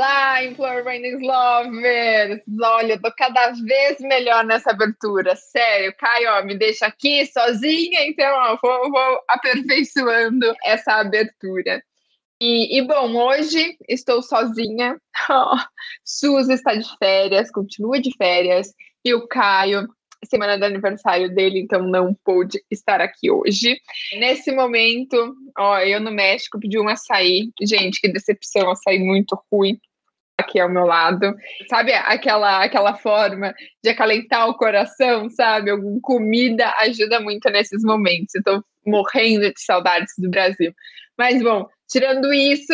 Olá, Employer Branding Lovers! Olha, eu tô cada vez melhor nessa abertura, sério. Caio, me deixa aqui sozinha, então ó, vou, vou aperfeiçoando essa abertura. E, e, bom, hoje estou sozinha. Oh, Suzy está de férias, continua de férias. E o Caio, semana do aniversário dele, então não pôde estar aqui hoje. Nesse momento, ó, eu no México pedi um açaí. Gente, que decepção, açaí muito ruim aqui ao meu lado. Sabe aquela aquela forma de acalentar o coração, sabe? Alguma comida ajuda muito nesses momentos. Eu tô morrendo de saudades do Brasil. Mas bom, tirando isso,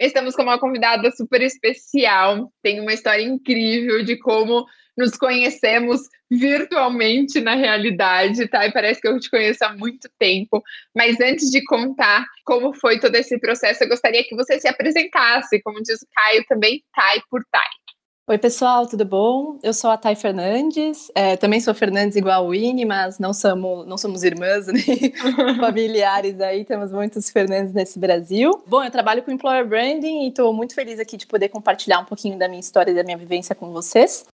estamos com uma convidada super especial. Tem uma história incrível de como nos conhecemos virtualmente na realidade, tá? E parece que eu te conheço há muito tempo. Mas antes de contar como foi todo esse processo, eu gostaria que você se apresentasse, como diz o Caio também, Thay por Thay. Oi, pessoal, tudo bom? Eu sou a Thay Fernandes, é, também sou Fernandes igual a Winnie, mas não somos, não somos irmãs nem familiares aí, temos muitos Fernandes nesse Brasil. Bom, eu trabalho com Employer Branding e estou muito feliz aqui de poder compartilhar um pouquinho da minha história e da minha vivência com vocês.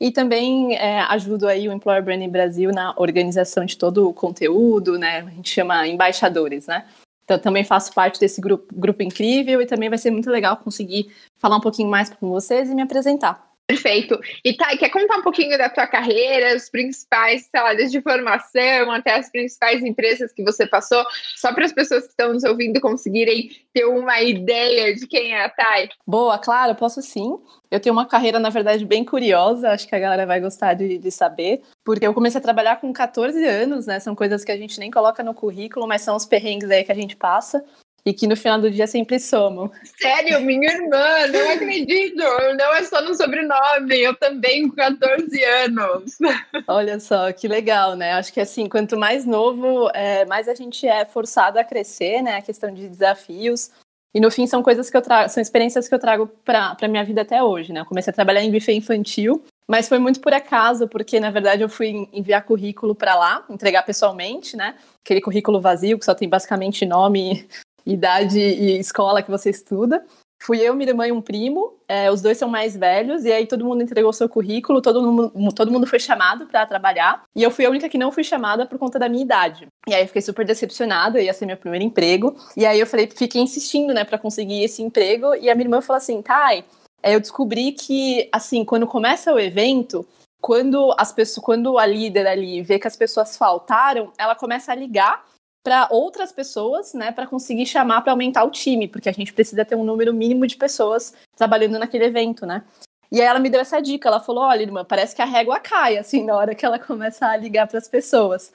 E também é, ajudo aí o Employer Branding Brasil na organização de todo o conteúdo, né? A gente chama embaixadores, né? Então também faço parte desse grupo, grupo incrível e também vai ser muito legal conseguir falar um pouquinho mais com vocês e me apresentar. Perfeito. E Thay, quer contar um pouquinho da tua carreira, os principais, sei lá, desde formação até as principais empresas que você passou, só para as pessoas que estão nos ouvindo conseguirem ter uma ideia de quem é a Thay? Boa, claro, posso sim. Eu tenho uma carreira, na verdade, bem curiosa, acho que a galera vai gostar de, de saber, porque eu comecei a trabalhar com 14 anos, né? São coisas que a gente nem coloca no currículo, mas são os perrengues aí que a gente passa e que no final do dia sempre somam. Sério, minha irmã, não acredito, não é só no sobrenome, eu também com 14 anos. Olha só, que legal, né? Acho que assim, quanto mais novo, é, mais a gente é forçado a crescer, né? A questão de desafios. E no fim são coisas que eu trago, são experiências que eu trago para a minha vida até hoje, né? Eu comecei a trabalhar em buffet infantil, mas foi muito por acaso, porque na verdade eu fui enviar currículo para lá, entregar pessoalmente, né? Aquele currículo vazio que só tem basicamente nome, idade e escola que você estuda. Fui eu, minha irmã e um primo, é, os dois são mais velhos, e aí todo mundo entregou seu currículo, todo mundo, todo mundo foi chamado para trabalhar, e eu fui a única que não fui chamada por conta da minha idade. E aí eu fiquei super decepcionada, ia ser meu primeiro emprego, e aí eu falei, fiquei insistindo, né, para conseguir esse emprego, e a minha irmã falou assim, Thay, é, eu descobri que, assim, quando começa o evento, quando as pessoas, quando a líder ali vê que as pessoas faltaram, ela começa a ligar para outras pessoas, né, para conseguir chamar para aumentar o time, porque a gente precisa ter um número mínimo de pessoas trabalhando naquele evento, né? E aí ela me deu essa dica, ela falou: "Olha, irmã, parece que a régua cai assim na hora que ela começa a ligar para as pessoas".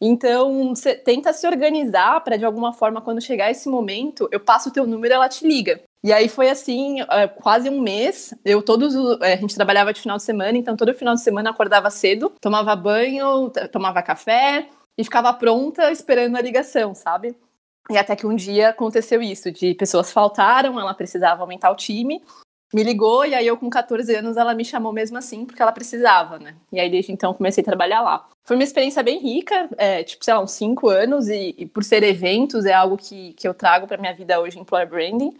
Então, você tenta se organizar para de alguma forma quando chegar esse momento, eu passo o teu número, ela te liga. E aí foi assim, é, quase um mês. Eu todos é, a gente trabalhava de final de semana, então todo final de semana acordava cedo, tomava banho, tomava café, e ficava pronta esperando a ligação, sabe? E até que um dia aconteceu isso, de pessoas faltaram, ela precisava aumentar o time, me ligou e aí eu com 14 anos ela me chamou mesmo assim porque ela precisava, né? E aí desde então comecei a trabalhar lá. Foi uma experiência bem rica, é, tipo, sei lá, uns 5 anos e, e, por ser eventos é algo que, que eu trago para minha vida hoje em Employer Branding.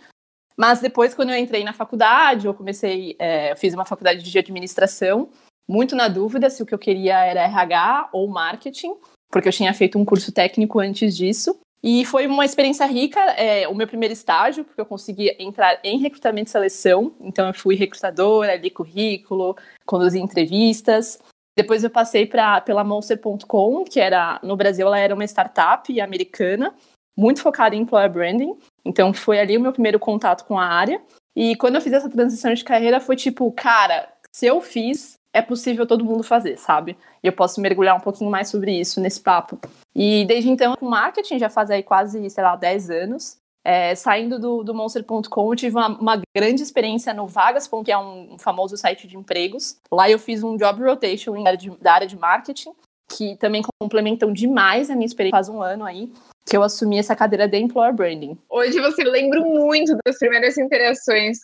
Mas depois quando eu entrei na faculdade, eu comecei, é, eu fiz uma faculdade de administração, muito na dúvida se o que eu queria era RH ou marketing porque eu tinha feito um curso técnico antes disso. E foi uma experiência rica, é, o meu primeiro estágio, porque eu consegui entrar em recrutamento e seleção. Então, eu fui recrutadora, li currículo, conduzi entrevistas. Depois, eu passei pra, pela Monster.com, que era no Brasil, ela era uma startup americana, muito focada em employer branding. Então, foi ali o meu primeiro contato com a área. E quando eu fiz essa transição de carreira, foi tipo, cara, se eu fiz, é possível todo mundo fazer, sabe? E eu posso mergulhar um pouquinho mais sobre isso nesse papo. E desde então, com marketing, já faz aí quase, sei lá, 10 anos. é, saindo do, do Monster.com, eu tive uma, uma, grande experiência no Vagas.com, que é um, famoso site de empregos. Lá eu fiz um job rotation de, da área de marketing, que também complementam demais a minha experiência faz um ano aí que eu assumi essa cadeira de Employer Branding. Hoje você lembra muito das primeiras interações.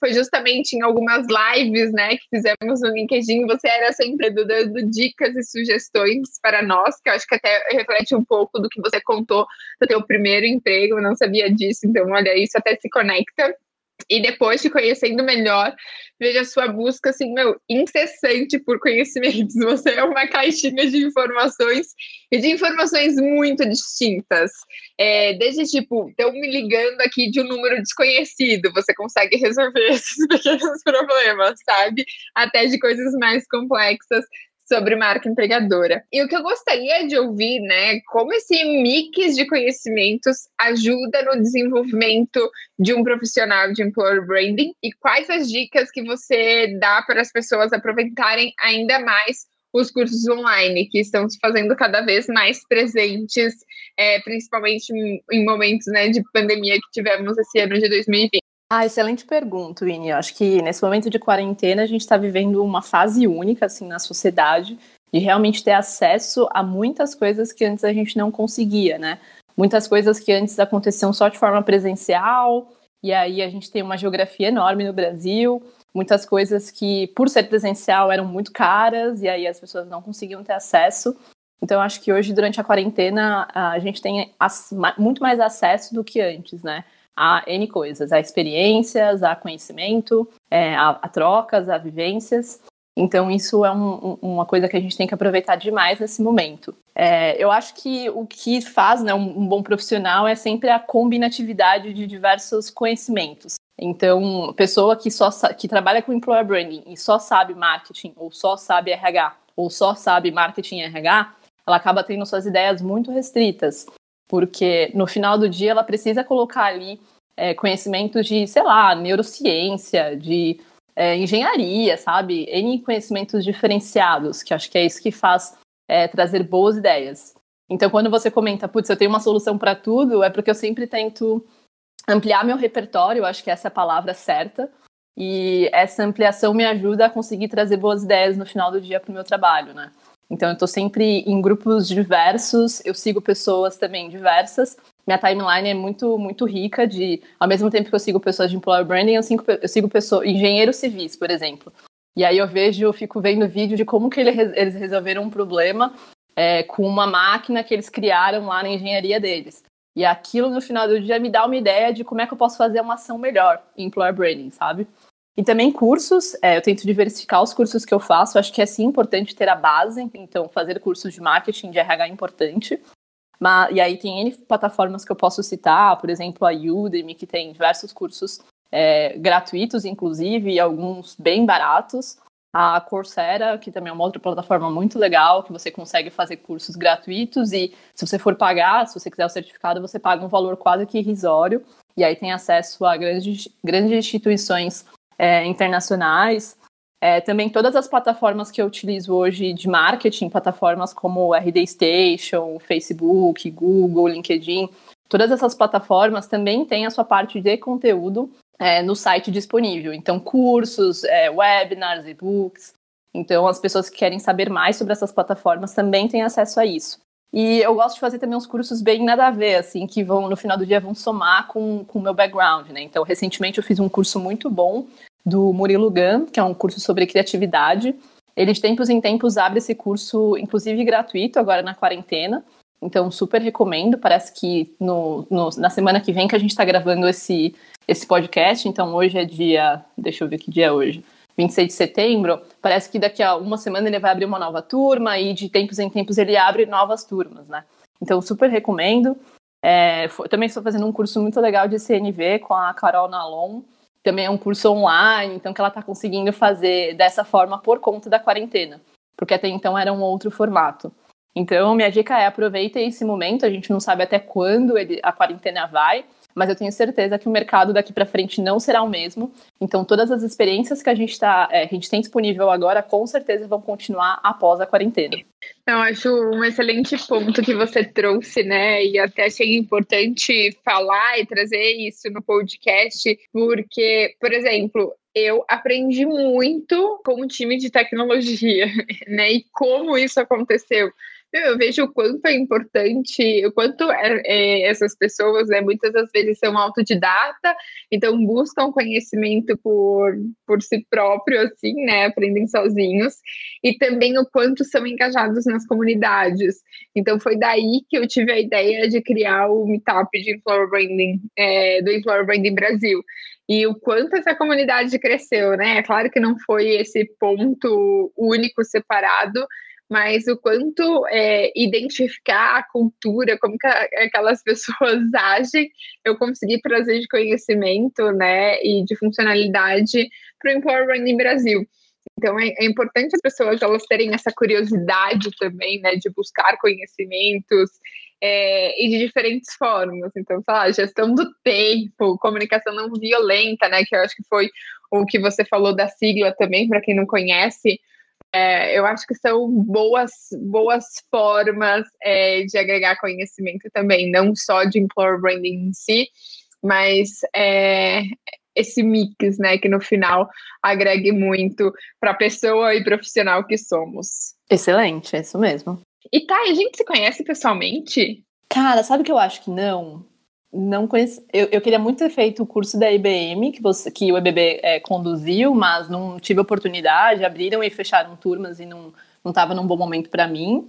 Foi justamente em algumas lives, né, que fizemos no LinkedIn, você era sempre dando dicas e sugestões para nós, que eu acho que até reflete um pouco do que você contou do teu primeiro emprego, eu não sabia disso, então olha, isso até se conecta. E depois te conhecendo melhor, veja a sua busca, assim, meu, incessante por conhecimentos. Você é uma caixinha de informações e de informações muito distintas. É, desde, tipo, estão me ligando aqui de um número desconhecido, você consegue resolver esses pequenos problemas, sabe? Até de coisas mais complexas sobre marca empregadora. E o que eu gostaria de ouvir, né, como esse mix de conhecimentos ajuda no desenvolvimento de um profissional de employer branding e quais as dicas que você dá para as pessoas aproveitarem ainda mais os cursos online, que estão se fazendo cada vez mais presentes, é, principalmente em momentos né, de pandemia que tivemos esse ano de 2020. Ah, excelente pergunta, Winnie. Eu acho que nesse momento de quarentena a gente está vivendo uma fase única assim na sociedade de realmente ter acesso a muitas coisas que antes a gente não conseguia, né? Muitas coisas que antes aconteciam só de forma presencial, e aí a gente tem uma geografia enorme no Brasil, muitas coisas que, por ser presencial, eram muito caras, e aí as pessoas não conseguiam ter acesso. Então, acho que hoje, durante a quarentena, a gente tem muito mais acesso do que antes, né? A N coisas, a experiências, a conhecimento, é, a, a, trocas, a vivências. Então, isso é um, uma coisa que a gente tem que aproveitar demais nesse momento. É, eu acho que o que faz né, um, um, bom profissional é sempre a combinatividade de diversos conhecimentos. Então, pessoa que só que trabalha com employer branding e só sabe marketing, ou só sabe RH, ou só sabe marketing RH, ela acaba tendo suas ideias muito restritas porque no final do dia ela precisa colocar ali é, conhecimentos de, sei lá, neurociência, de é, engenharia, sabe? N conhecimentos diferenciados, que acho que é isso que faz é, trazer boas ideias. Então, quando você comenta, putz, eu tenho uma solução para tudo, é porque eu sempre tento ampliar meu repertório, acho que essa é a palavra certa, e essa ampliação me ajuda a conseguir trazer boas ideias no final do dia para o meu trabalho, né? Então, eu estou sempre em grupos diversos, eu sigo pessoas também diversas. Minha timeline é muito, muito rica de, ao mesmo tempo que eu sigo pessoas de employer branding, eu sigo, eu sigo pessoas, engenheiros civis, por exemplo. E aí eu vejo, eu fico vendo vídeo de como que eles resolveram um problema é, com uma máquina que eles criaram lá na engenharia deles. E aquilo, no final do dia, me dá uma ideia de como é que eu posso fazer uma ação melhor em employer branding, sabe? E também cursos, é, eu tento diversificar os cursos que eu faço, acho que é sim importante ter a base, então fazer cursos de marketing de RH é importante. Mas, e aí tem N plataformas que eu posso citar, por exemplo, a Udemy, que tem diversos cursos é, gratuitos, inclusive, e alguns bem baratos. A Coursera, que também é uma outra plataforma muito legal, que você consegue fazer cursos gratuitos e se você for pagar, se você quiser o certificado, você paga um valor quase que irrisório. E aí tem acesso a grandes, grandes instituições é, internacionais. É, também todas as plataformas que eu utilizo hoje de marketing, plataformas como RD Station, Facebook, Google, LinkedIn, todas essas plataformas também têm a sua parte de conteúdo é, no site disponível. Então, cursos, é, webinars, e-books. Então, as pessoas que querem saber mais sobre essas plataformas também têm acesso a isso. E eu gosto de fazer também uns cursos bem nada a ver, assim, que vão, no final do dia, vão somar com o meu background, né? Então, recentemente eu fiz um curso muito bom do Murilo Gun, que é um curso sobre criatividade. Ele, de tempos em tempos, abre esse curso, inclusive gratuito, agora na quarentena. Então, super recomendo. Parece que no, no, na semana que vem que a gente está gravando esse, esse podcast. Então, hoje é dia. Deixa eu ver que dia é hoje. 26 de setembro, parece que daqui a uma semana ele vai abrir uma nova turma e de tempos em tempos ele abre novas turmas, né? Então, super recomendo. É, foi, também estou fazendo um curso muito legal de CNV com a Carol Nalon. Também é um curso online, então que ela está conseguindo fazer dessa forma por conta da quarentena, porque até então era um outro formato. Então, minha dica é aproveite esse momento, a gente não sabe até quando ele, a quarentena vai, mas eu tenho certeza que o mercado daqui para frente não será o mesmo. Então, todas as experiências que a gente, tá, é, a gente tem disponível agora, com certeza vão continuar após a quarentena. Eu acho um excelente ponto que você trouxe, né? E até achei importante falar e trazer isso no podcast, porque, por exemplo, eu aprendi muito com o time de tecnologia, né? E como isso aconteceu eu vejo o quanto é importante, o quanto é, é, essas pessoas, né, muitas das vezes são autodidata, então buscam conhecimento por, por si próprio, assim, né, aprendem sozinhos, e também o quanto são engajados nas comunidades. Então foi daí que eu tive a ideia de criar o Meetup de Employer Branding, é, do Employer Branding Brasil e o quanto essa comunidade cresceu, né? É claro que não foi esse ponto único separado, mas o quanto é, identificar a cultura, como que aquelas pessoas agem, eu consegui trazer de conhecimento, né, e de funcionalidade para o Employer Branding Brasil. Então é, é, importante as pessoas elas terem essa curiosidade também, né, de buscar conhecimentos é, e de diferentes formas. Então, lá, gestão do tempo, comunicação não violenta, né, que eu acho que foi o que você falou da sigla também, para quem não conhece, é, eu acho que são boas, boas formas é, de agregar conhecimento também, não só de employer branding em si, mas é, esse mix, né, que no final agregue muito para a pessoa e profissional que somos. Excelente, é isso mesmo. E tá, a gente se conhece pessoalmente? Cara, sabe que eu acho que não? Não conheci. Eu, eu, queria muito ter feito o curso da IBM, que, você, que o EBB é, conduziu, mas não tive oportunidade. Abriram e fecharam turmas e não estava num bom momento para mim.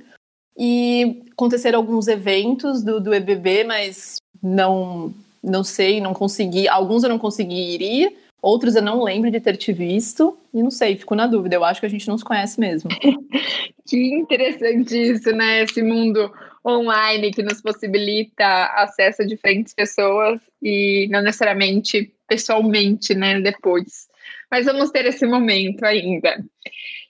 E aconteceram alguns eventos do, do EBB, mas não, não sei, não consegui. Alguns eu não consegui ir, outros eu não lembro de ter te visto. E não sei, fico na dúvida. Eu acho que a gente não se conhece mesmo. que interessante isso, né? Esse mundo online que nos possibilita acesso a diferentes pessoas e não necessariamente pessoalmente, né, depois. Mas vamos ter esse momento ainda.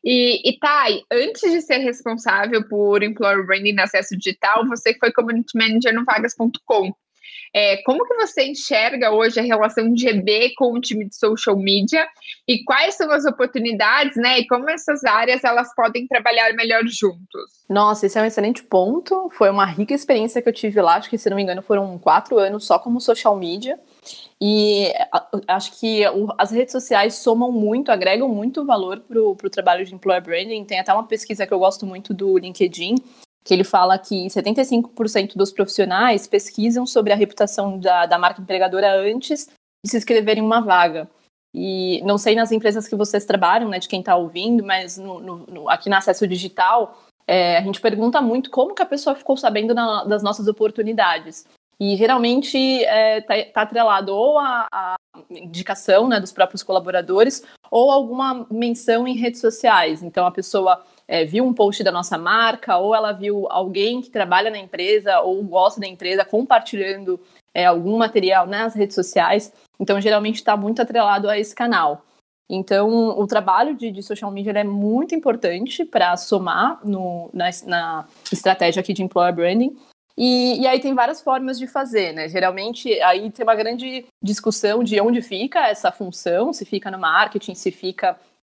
E, e Thay, antes de ser responsável por Employer Branding no acesso digital, você foi Community Manager no vagas.com. É, como que você enxerga hoje a relação de EB com o time de social media e quais são as oportunidades, né? E como essas áreas elas podem trabalhar melhor juntos? Nossa, esse é um excelente ponto. Foi uma rica experiência que eu tive lá. Acho que, se não me engano, foram quatro anos só como social media. E acho que as redes sociais somam muito, agregam muito valor para o trabalho de employer branding. Tem até uma pesquisa que eu gosto muito do LinkedIn, que ele fala que 75% dos profissionais pesquisam sobre a reputação da, da marca empregadora antes de se inscreverem em uma vaga. E não sei nas empresas que vocês trabalham, né, de quem está ouvindo, mas no, no, no, aqui no acesso digital, é, a gente pergunta muito como que a pessoa ficou sabendo na, das nossas oportunidades. E geralmente está é, tá, tá atrelado ou a, a indicação né, dos próprios colaboradores ou alguma menção em redes sociais. Então a pessoa é, viu um post da nossa marca, ou ela viu alguém que trabalha na empresa ou gosta da empresa compartilhando é, algum material nas redes sociais. Então, geralmente está muito atrelado a esse canal. Então, o trabalho de, de social media é muito importante para somar no, na, na, estratégia aqui de employer branding. E, e, aí tem várias formas de fazer, né? Geralmente aí tem uma grande discussão de onde fica essa função, se fica no marketing, se fica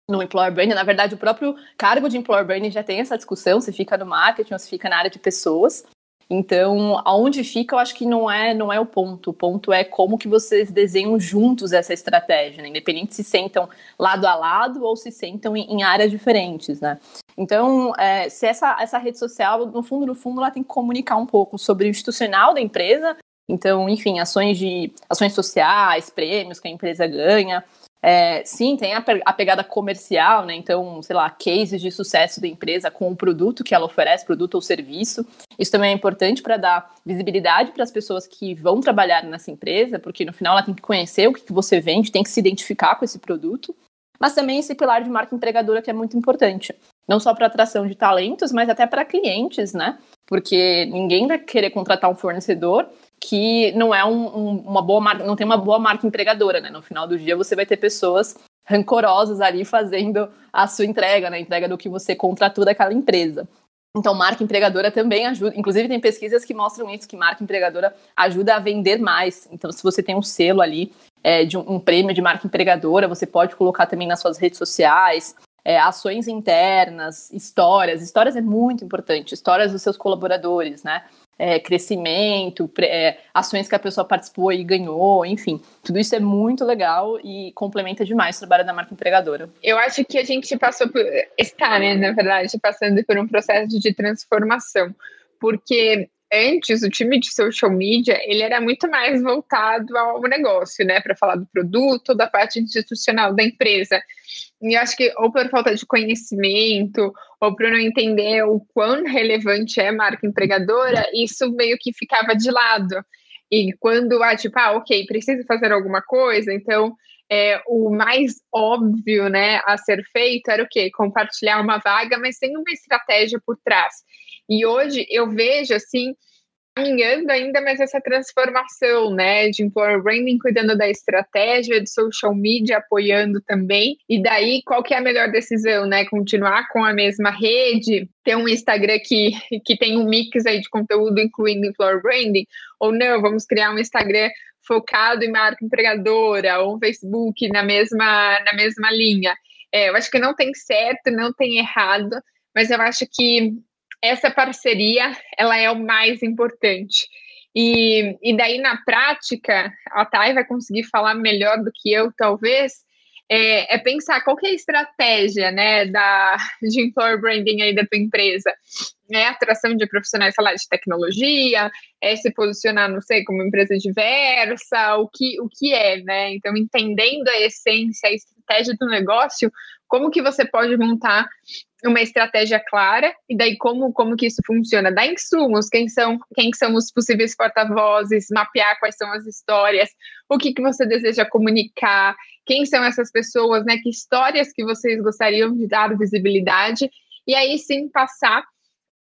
no employer branding. Na verdade, o próprio cargo de employer branding já tem essa discussão, se fica no marketing ou se fica na área de pessoas. Então, aonde fica, eu acho que não é não é o ponto. O ponto é como que vocês desenham juntos essa estratégia, né? independente se sentam lado a lado ou se sentam em, em áreas diferentes, né? Então, é, se essa, essa rede social, no fundo, no fundo, ela tem que comunicar um pouco sobre o institucional da empresa. Então, enfim, ações de ações sociais, prêmios que a empresa ganha, é, sim, tem a, a, pegada comercial, né? Então, sei lá, cases de sucesso da empresa com o produto que ela oferece, produto ou serviço. Isso também é importante para dar visibilidade para as pessoas que vão trabalhar nessa empresa, porque no final ela tem que conhecer o que, que você vende, tem que se identificar com esse produto. Mas também esse pilar de marca empregadora que é muito importante. Não só para atração de talentos, mas até para clientes, né? Porque ninguém vai querer contratar um fornecedor que não é um, um, uma boa marca, não tem uma boa marca empregadora, né? No final do dia você vai ter pessoas rancorosas ali fazendo a sua entrega, né? Entrega do que você contratou daquela empresa. Então, marca empregadora também ajuda. Inclusive, tem pesquisas que mostram isso, que marca empregadora ajuda a vender mais. Então, se você tem um selo ali é, de um, um, prêmio de marca empregadora, você pode colocar também nas suas redes sociais. é, ações internas, histórias. Histórias é muito importante, histórias dos seus colaboradores, né? É, crescimento, é, ações que a pessoa participou e ganhou, enfim, tudo isso é muito legal e complementa demais o trabalho da marca empregadora. Eu acho que a gente passou por, está, né, na verdade, passando por um processo de transformação, porque antes o time de social media ele era muito mais voltado ao negócio, né, para falar do produto, da parte institucional da empresa. E acho que ou por falta de conhecimento, ou por não entender o quão relevante é a marca empregadora, isso meio que ficava de lado. E quando, ah, tipo, ah, ok, preciso fazer alguma coisa, então é, o mais óbvio, né, a ser feito era o quê? Compartilhar uma vaga, mas sem uma estratégia por trás. E hoje eu vejo, assim, caminhando ainda mais essa transformação, né, de employer branding cuidando da estratégia, de social media apoiando também. E daí, qual que é a melhor decisão, né? Continuar com a mesma rede, ter um Instagram que, que tem um mix aí de conteúdo incluindo employer branding, ou não, vamos criar um Instagram focado em marca empregadora, ou um Facebook na mesma, na mesma linha. É, eu acho que não tem certo, não tem errado, mas eu acho que essa parceria ela é o mais importante. E, e daí, na prática, a Thay vai conseguir falar melhor do que eu, talvez, é, é, pensar qual que é a estratégia né, da, de employer branding aí da tua empresa. É atração de profissionais lá, de tecnologia, é se posicionar, não sei, como empresa diversa, o que, o que é, né? Então, entendendo a essência, a estratégia do negócio, como que você pode montar uma estratégia clara e daí como como que isso funciona? Dar insumos quem são quem são os possíveis porta-vozes mapear quais são as histórias o que que você deseja comunicar quem são essas pessoas né? Que histórias que vocês gostariam de dar visibilidade? E aí sim passar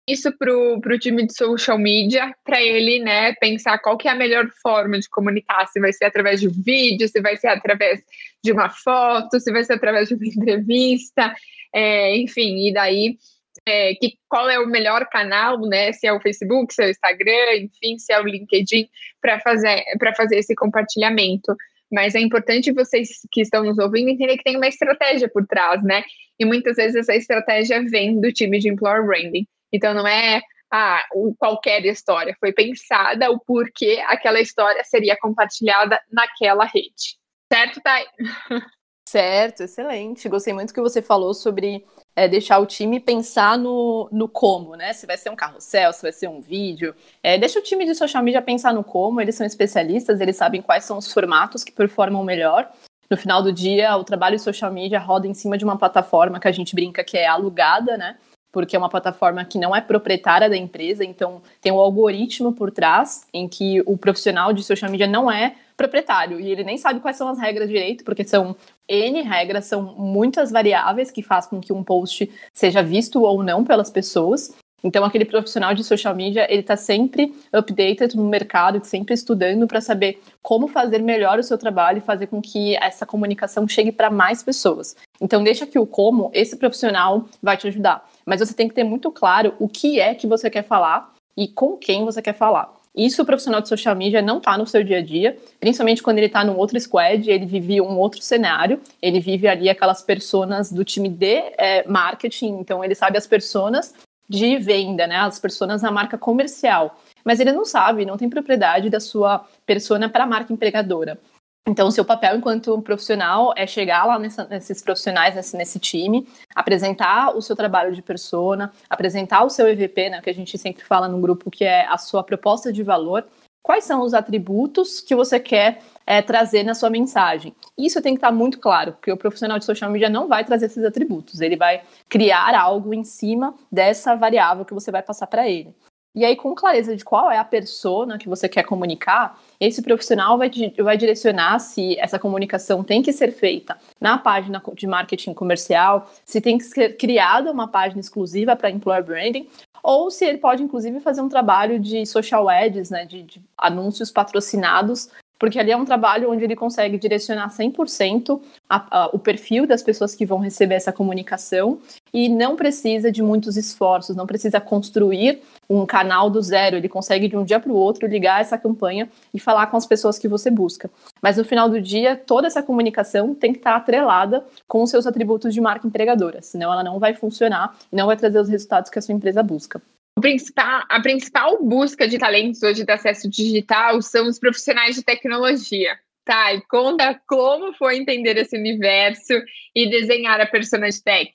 isso para o time de social media, para ele né, pensar qual que é a melhor forma de comunicar, se vai ser através de um vídeo, se vai ser através de uma foto, se vai ser através de uma entrevista, é, enfim, e daí é, que, qual é o melhor canal, né? Se é o Facebook, se é o Instagram, enfim, se é o LinkedIn, para fazer, fazer esse compartilhamento. Mas é importante vocês que estão nos ouvindo entender que tem uma estratégia por trás, né? E muitas vezes essa estratégia vem do time de Employer Branding. Então não é ah, qualquer história, foi pensada o porquê aquela história seria compartilhada naquela rede. Certo, Thay? Certo, excelente. Gostei muito que você falou sobre é, deixar o time pensar no, no como, né? Se vai ser um carrossel, se vai ser um vídeo. É, deixa o time de social media pensar no como, eles são especialistas, eles sabem quais são os formatos que performam melhor. No final do dia, o trabalho social media roda em cima de uma plataforma que a gente brinca que é alugada, né? Porque é uma plataforma que não é proprietária da empresa, então tem um algoritmo por trás em que o profissional de social media não é proprietário e ele nem sabe quais são as regras direito, porque são N regras, são muitas variáveis que fazem com que um post seja visto ou não pelas pessoas. Então, aquele profissional de social media, ele está sempre updated no mercado, sempre estudando para saber como fazer melhor o seu trabalho e fazer com que essa comunicação chegue para mais pessoas. Então, deixa que o como, esse profissional vai te ajudar. Mas você tem que ter muito claro o que é que você quer falar e com quem você quer falar. Isso o profissional de social media não está no seu dia a dia, principalmente quando ele está num outro squad, ele vive um outro cenário, ele vive ali aquelas personas do time de é, marketing, então ele sabe as personas de venda, né, as pessoas na marca comercial, mas ele não sabe, não tem propriedade da sua persona para a marca empregadora. Então, o seu papel enquanto profissional é chegar lá nessa, nesses profissionais, nesse, nesse, time, apresentar o seu trabalho de persona, apresentar o seu EVP, né, que a gente sempre fala no grupo, que é a sua proposta de valor. Quais são os atributos que você quer é, trazer na sua mensagem? Isso tem que estar muito claro, porque o profissional de social media não vai trazer esses atributos, ele vai criar algo em cima dessa variável que você vai passar para ele. E aí, com clareza de qual é a persona que você quer comunicar, esse profissional vai, vai direcionar se essa comunicação tem que ser feita na página de marketing comercial, se tem que ser criada uma página exclusiva para employer branding, ou se ele pode, inclusive, fazer um trabalho de social ads, né, de, de anúncios patrocinados porque ali é um trabalho onde ele consegue direcionar 100% a, a, o perfil das pessoas que vão receber essa comunicação e não precisa de muitos esforços, não precisa construir um canal do zero, ele consegue de um dia para o outro ligar essa campanha e falar com as pessoas que você busca. Mas no final do dia, toda essa comunicação tem que estar atrelada com os seus atributos de marca empregadora, senão ela não vai funcionar e não vai trazer os resultados que a sua empresa busca. Principal, a principal busca de talentos hoje do acesso digital são os profissionais de tecnologia. Tá, e conta como foi entender esse universo e desenhar a persona de tech.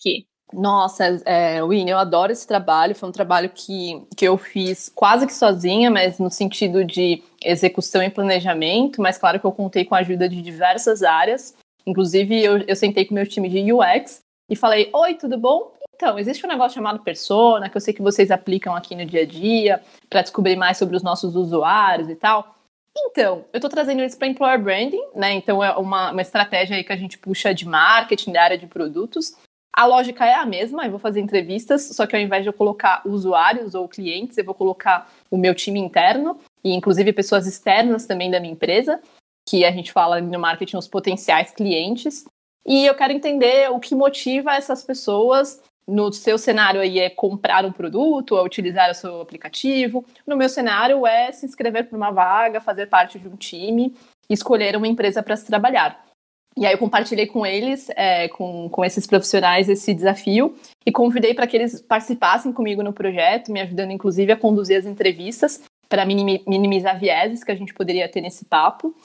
Nossa, é, Winnie, eu adoro esse trabalho. Foi um trabalho que, que eu fiz quase que sozinha, mas no sentido de execução e planejamento. Mas claro que eu contei com a ajuda de diversas áreas. Inclusive, eu, eu sentei com o meu time de UX e falei: Oi, tudo bom? Então, existe um negócio chamado persona, que eu sei que vocês aplicam aqui no dia a dia, para descobrir mais sobre os nossos usuários e tal. Então, eu estou trazendo isso para employer branding, né? Então, é uma, uma estratégia aí que a gente puxa de marketing, da área de produtos. A lógica é a mesma, eu vou fazer entrevistas, só que ao invés de eu colocar usuários ou clientes, eu vou colocar o meu time interno e inclusive pessoas externas também da minha empresa, que a gente fala no marketing os potenciais clientes. E eu quero entender o que motiva essas pessoas. No seu cenário aí é comprar um produto, é utilizar o seu aplicativo. No meu cenário é se inscrever para uma vaga, fazer parte de um time, escolher uma empresa para se trabalhar. E aí eu compartilhei com eles, é, com, com esses profissionais, esse desafio e convidei para que eles participassem comigo no projeto, me ajudando inclusive a conduzir as entrevistas para minimizar vieses que a gente poderia ter nesse papo.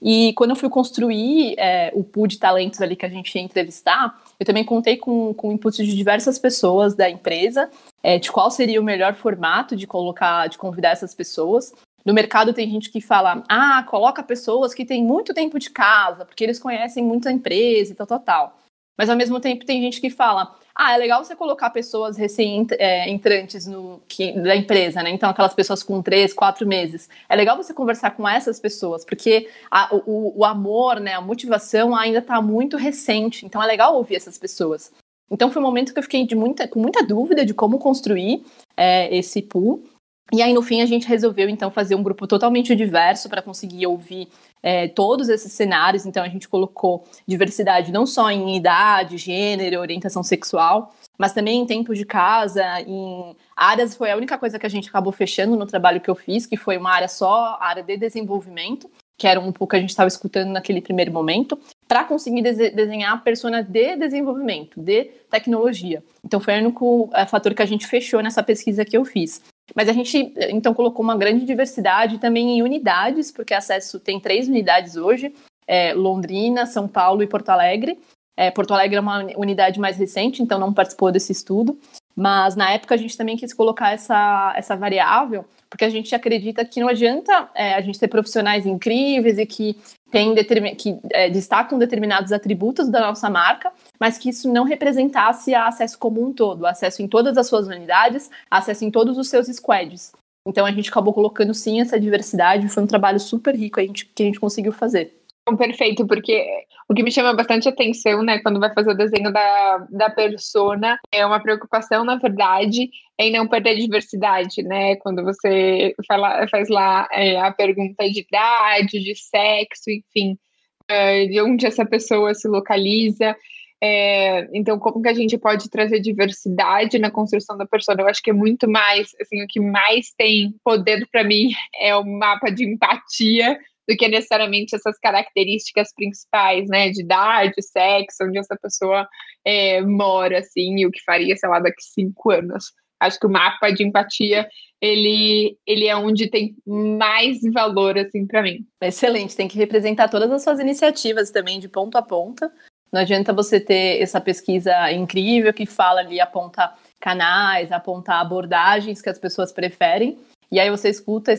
E quando eu fui construir é, o pool de talentos ali que a gente ia entrevistar, eu também contei com, com inputs de diversas pessoas da empresa, é, de qual seria o melhor formato de colocar, de convidar essas pessoas. No mercado tem gente que fala, ah, coloca pessoas que têm muito tempo de casa, porque eles conhecem muito a empresa e tal, tal, tal. Mas ao mesmo tempo tem gente que fala, ah, é legal você colocar pessoas recém-entrantes que, da empresa, né? Então, aquelas pessoas com três, quatro meses. É legal você conversar com essas pessoas, porque a, o, o amor, né, a motivação ainda está muito recente. Então, é legal ouvir essas pessoas. Então, foi um momento que eu fiquei de muita, com muita dúvida de como construir é, esse pool. E aí, no fim, a gente resolveu, então, fazer um grupo totalmente diverso para conseguir ouvir é, todos esses cenários. Então, a gente colocou diversidade não só em idade, gênero, orientação sexual, mas também em tempo de casa, em áreas. Foi a única coisa que a gente acabou fechando no trabalho que eu fiz, que foi uma área só, área de desenvolvimento, que era um pouco que a gente estava escutando naquele primeiro momento, para conseguir desenhar a persona de desenvolvimento, de tecnologia. Então, foi o único é, fator que a gente fechou nessa pesquisa que eu fiz. Mas a gente, então, colocou uma grande diversidade também em unidades, porque acesso tem três unidades hoje, é, Londrina, São Paulo e Porto Alegre. É, Porto Alegre é uma unidade mais recente, então não participou desse estudo. Mas na época a gente também quis colocar essa, essa variável, porque a gente acredita que não adianta é, a gente ter profissionais incríveis e que, tem que é, destacam determinados atributos da nossa marca, mas que isso não representasse acesso comum todo, acesso em todas as suas unidades, acesso em todos os seus squads. Então a gente acabou colocando sim essa diversidade, foi um trabalho super rico a gente, que a gente conseguiu fazer. Perfeito, porque o que me chama bastante atenção, né, quando vai fazer o desenho da, da persona, é uma preocupação, na verdade, em não perder diversidade, né? Quando você fala, faz lá é, a pergunta de idade, de sexo, enfim, é, de onde essa pessoa se localiza. É, então, como que a gente pode trazer diversidade na construção da persona? Eu acho que é muito mais, assim, o que mais tem poder para mim é o mapa de empatia do que necessariamente essas características principais, né, de idade, sexo, onde essa pessoa é, mora, assim, e o que faria, sei lá, daqui cinco anos. Acho que o mapa de empatia ele, ele é onde tem mais valor, assim, para mim. Excelente, tem que representar todas as suas iniciativas também, de ponto a ponta. Não adianta você ter essa pesquisa incrível que fala ali, aponta canais, aponta abordagens que as pessoas preferem, e aí você escuta,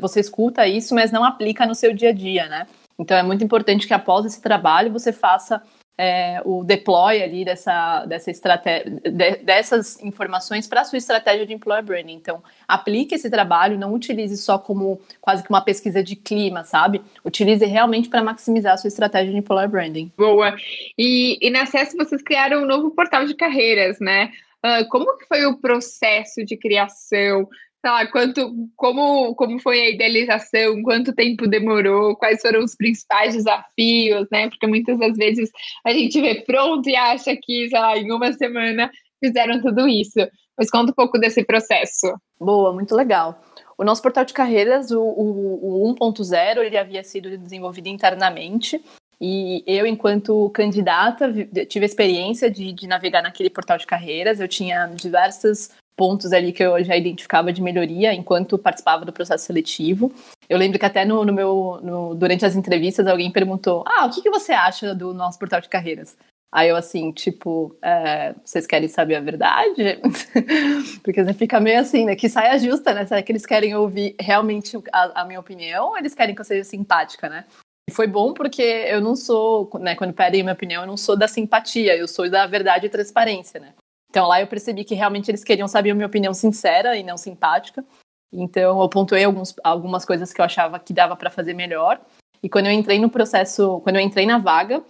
você escuta isso, mas não aplica no seu dia a dia, né? Então é muito importante que após esse trabalho você faça é, o deploy ali dessa, dessa estratégia, de, dessas informações para a sua estratégia de employer branding. Então, aplique esse trabalho, não utilize só como quase que uma pesquisa de clima, sabe? Utilize realmente para maximizar a sua estratégia de employer branding. Boa. E, e na CES vocês criaram um novo portal de carreiras, né? Uh, como que foi o processo de criação? Sei lá, quanto, como, como foi a idealização, quanto tempo demorou, quais foram os principais desafios, né? Porque muitas das vezes a gente vê pronto e acha que, sei lá, em uma semana fizeram tudo isso. Mas conta um pouco desse processo. Boa, muito legal. O nosso portal de carreiras, o, o, o 1.0, ele havia sido desenvolvido internamente e eu, enquanto candidata, tive a experiência de, de, navegar naquele portal de carreiras. Eu tinha diversos pontos ali que eu já identificava de melhoria enquanto participava do processo seletivo. Eu lembro que até no, no meu, no, durante as entrevistas alguém perguntou: Ah, o que, que você acha do nosso portal de carreiras? Aí eu assim, tipo, é, vocês querem saber a verdade? Porque você fica meio assim, né? Que saia justa, né? Será que eles querem ouvir realmente a, a, minha opinião ou eles querem que eu seja simpática, né? E foi bom porque eu não sou, né? Quando pedem minha opinião, eu não sou da simpatia, eu sou da verdade e transparência, né? Então lá eu percebi que realmente eles queriam saber a minha opinião sincera e não simpática. Então eu pontuei alguns, algumas coisas que eu achava que dava para fazer melhor. E quando eu entrei no processo, quando eu entrei na vaga,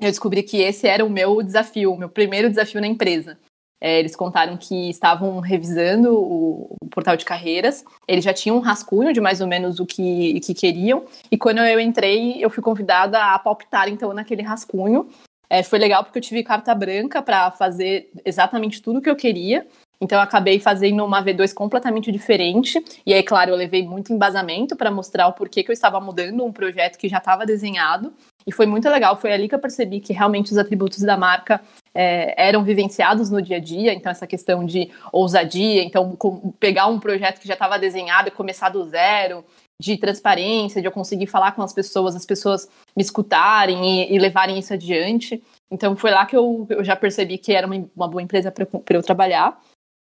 eu descobri que esse era o meu desafio, o meu primeiro desafio na empresa. É, eles contaram que estavam revisando o, o, portal de carreiras, eles já tinham um rascunho de mais ou menos o que, que queriam, e quando eu entrei, eu fui convidada a palpitar então naquele rascunho. É, foi legal porque eu tive carta branca para fazer exatamente tudo o que eu queria. Então eu acabei fazendo uma V2 completamente diferente. E aí, claro, eu levei muito embasamento para mostrar o porquê que eu estava mudando um projeto que já estava desenhado. E foi muito legal. Foi ali que eu percebi que realmente os atributos da marca é, eram vivenciados no dia a dia. Então, essa questão de ousadia, então, pegar um projeto que já estava desenhado e começar do zero, de transparência, de eu conseguir falar com as pessoas, as pessoas me escutarem e, e levarem isso adiante. Então, foi lá que eu, eu já percebi que era uma, uma boa empresa para eu trabalhar.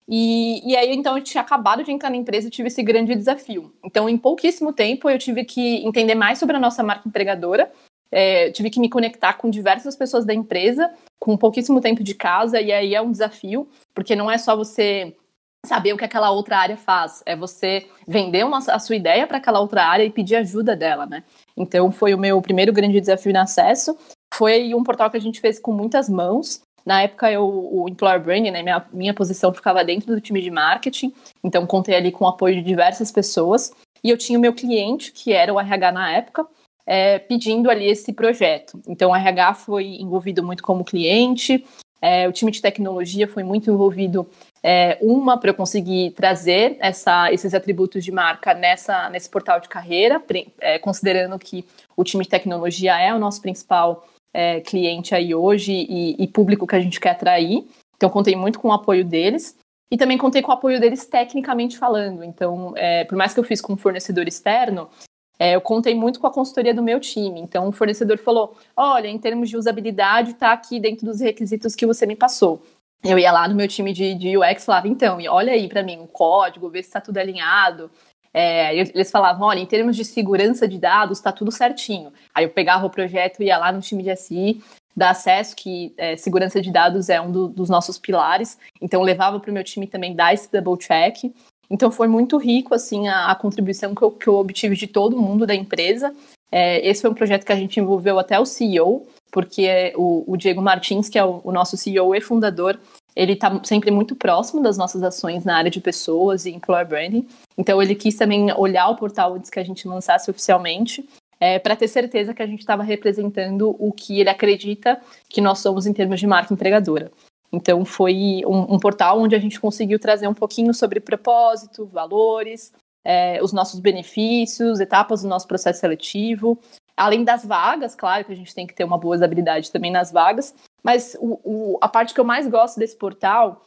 E, e, aí, então, eu tinha acabado de entrar na empresa e tive esse grande desafio. Então, em pouquíssimo tempo, eu tive que entender mais sobre a nossa marca empregadora, é, tive que me conectar com diversas pessoas da empresa, com pouquíssimo tempo de casa, e aí é um desafio, porque não é só você saber o que aquela outra área faz, é você vender uma, a sua ideia para aquela outra área e pedir ajuda dela, né? Então, foi o meu primeiro grande desafio no acesso. Foi um portal que a gente fez com muitas mãos, na época, eu, o Employer Branding, né, minha, minha posição ficava dentro do time de marketing, então contei ali com o apoio de diversas pessoas. E eu tinha o meu cliente, que era o RH na época, é, pedindo ali esse projeto. Então, o RH foi envolvido muito como cliente, é, o time de tecnologia foi muito envolvido, é, uma, para eu conseguir trazer essa, esses atributos de marca nessa, nesse portal de carreira, é, considerando que o time de tecnologia é o nosso principal é, cliente aí hoje e, e, público que a gente quer atrair. Então, contei muito com o apoio deles. E também contei com o apoio deles tecnicamente falando. Então, é, por mais que eu fiz com um fornecedor externo, é, eu contei muito com a consultoria do meu time. Então, o fornecedor falou: olha, em termos de usabilidade, está aqui dentro dos requisitos que você me passou. Eu ia lá no meu time de, de UX e falava: então, olha aí para mim o código, ver se está tudo alinhado. É, eles falavam, olha, em termos de segurança de dados, está tudo certinho. Aí eu pegava o projeto, ia lá no time de SI, dar acesso, que é, segurança de dados é um do, dos nossos pilares, então levava para o meu time também dar esse double check. Então foi muito rico, assim, a, a contribuição que eu, que eu, obtive de todo mundo da empresa. É, esse foi um projeto que a gente envolveu até o CEO, porque o, o Diego Martins, que é o, o nosso CEO e fundador, ele está sempre muito próximo das nossas ações na área de pessoas e employer branding. Então ele quis também olhar o portal antes que a gente lançasse oficialmente, é, para ter certeza que a gente estava representando o que ele acredita que nós somos em termos de marca empregadora. Então foi um, um portal onde a gente conseguiu trazer um pouquinho sobre propósito, valores, é, os nossos benefícios, etapas do nosso processo seletivo, além das vagas, claro que a gente tem que ter uma boa habilidade também nas vagas, mas o, o, a parte que eu mais gosto desse portal